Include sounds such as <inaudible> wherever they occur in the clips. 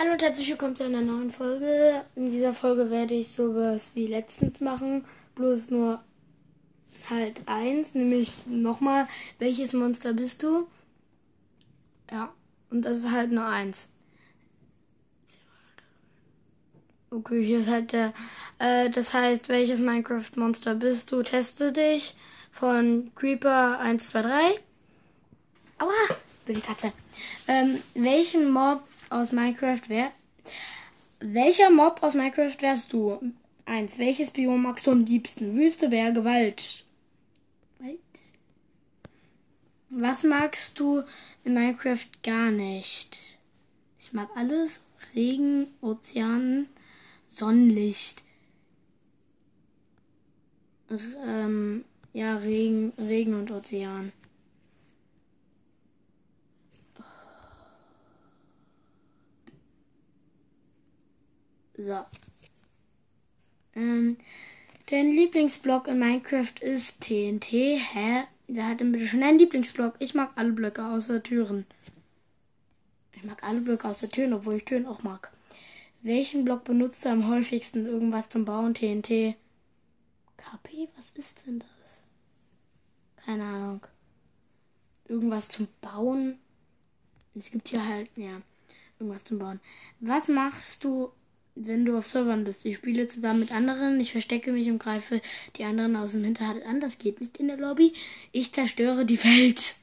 Hallo und herzlich willkommen zu einer neuen Folge. In dieser Folge werde ich sowas wie letztens machen, bloß nur halt eins, nämlich nochmal, welches Monster bist du? Ja, und das ist halt nur eins. Okay, hier ist halt der, äh, das heißt, welches Minecraft-Monster bist du? Teste dich von Creeper 123. Aua, bin die Katze. Ähm, welchen Mob aus Minecraft wär, welcher Mob aus Minecraft wärst du? Eins. Welches Biom magst du am liebsten? Wüste, Berge, Wald. Wald? Was magst du in Minecraft gar nicht? Ich mag alles. Regen, Ozean, Sonnenlicht. Ähm, ja, Regen, Regen und Ozean. So. Ähm, dein Lieblingsblock in Minecraft ist TNT. Hä? Wer hat denn bitte schon einen Lieblingsblock? Ich mag alle Blöcke außer Türen. Ich mag alle Blöcke außer Türen, obwohl ich Türen auch mag. Welchen Block benutzt du am häufigsten irgendwas zum Bauen? TNT. KP? Was ist denn das? Keine Ahnung. Irgendwas zum Bauen? Es gibt hier halt, ja, irgendwas zum Bauen. Was machst du wenn du auf Servern bist. Ich spiele zusammen mit anderen, ich verstecke mich und greife die anderen aus dem Hinterhalt an. Das geht nicht in der Lobby. Ich zerstöre die Welt.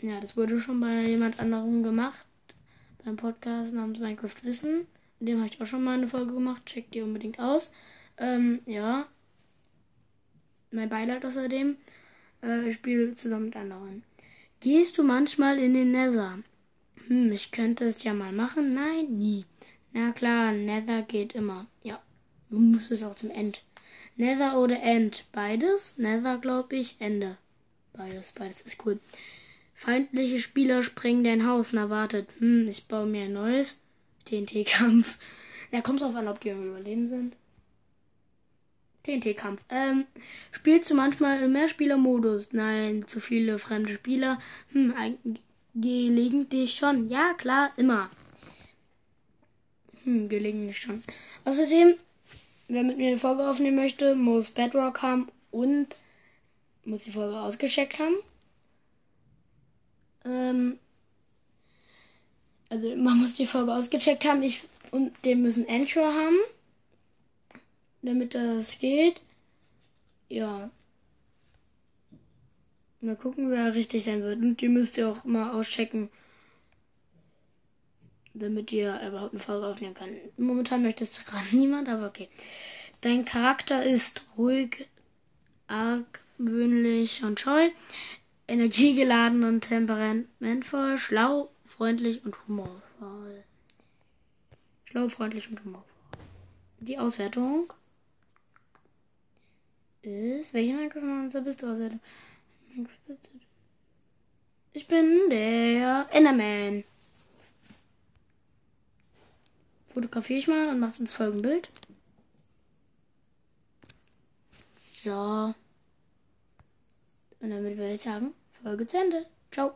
Ja, das wurde schon bei jemand anderem gemacht. Beim Podcast namens Minecraft Wissen. In dem habe ich auch schon mal eine Folge gemacht. Checkt die unbedingt aus. Ähm, ja. Mein Beileid außerdem. Äh, ich spiele zusammen mit anderen. Gehst du manchmal in den Nether? Hm, ich könnte es ja mal machen. Nein, nie. Na klar, Nether geht immer. Ja, du musst es auch zum End. Nether oder End? Beides? Nether, glaube ich, Ende. Beides, beides ist cool. Feindliche Spieler sprengen dein Haus. Na, wartet. Hm, ich baue mir ein neues. TNT-Kampf. Da <laughs> kommt drauf an, ob die im Überleben sind. TNT-Kampf. Ähm, spielst du manchmal im Mehrspieler-Modus? Nein, zu viele fremde Spieler. Hm, eigentlich Gelegentlich schon. Ja, klar, immer. Hm, gelegentlich schon. Außerdem, wer mit mir eine Folge aufnehmen möchte, muss Bedrock haben und muss die Folge ausgecheckt haben. Ähm, also man muss die Folge ausgecheckt haben. Ich und den müssen Intro haben, damit das geht. Ja. Mal gucken, wer richtig sein wird. Und die müsst ihr auch mal auschecken. Damit ihr überhaupt eine Folge aufnehmen kann. Momentan möchtest du gerade <laughs> niemand, aber okay. Dein Charakter ist ruhig, argwöhnlich und scheu, energiegeladen und temperamentvoll, schlau, freundlich und humorvoll. Schlau, freundlich und humorvoll. Die Auswertung ist. Welche Minecraft bist du Auswertung? Ich bin der Enderman. Fotografiere ich mal und mache ins Folgenbild. So. Und damit würde ich sagen, Folge zu Ende. Ciao.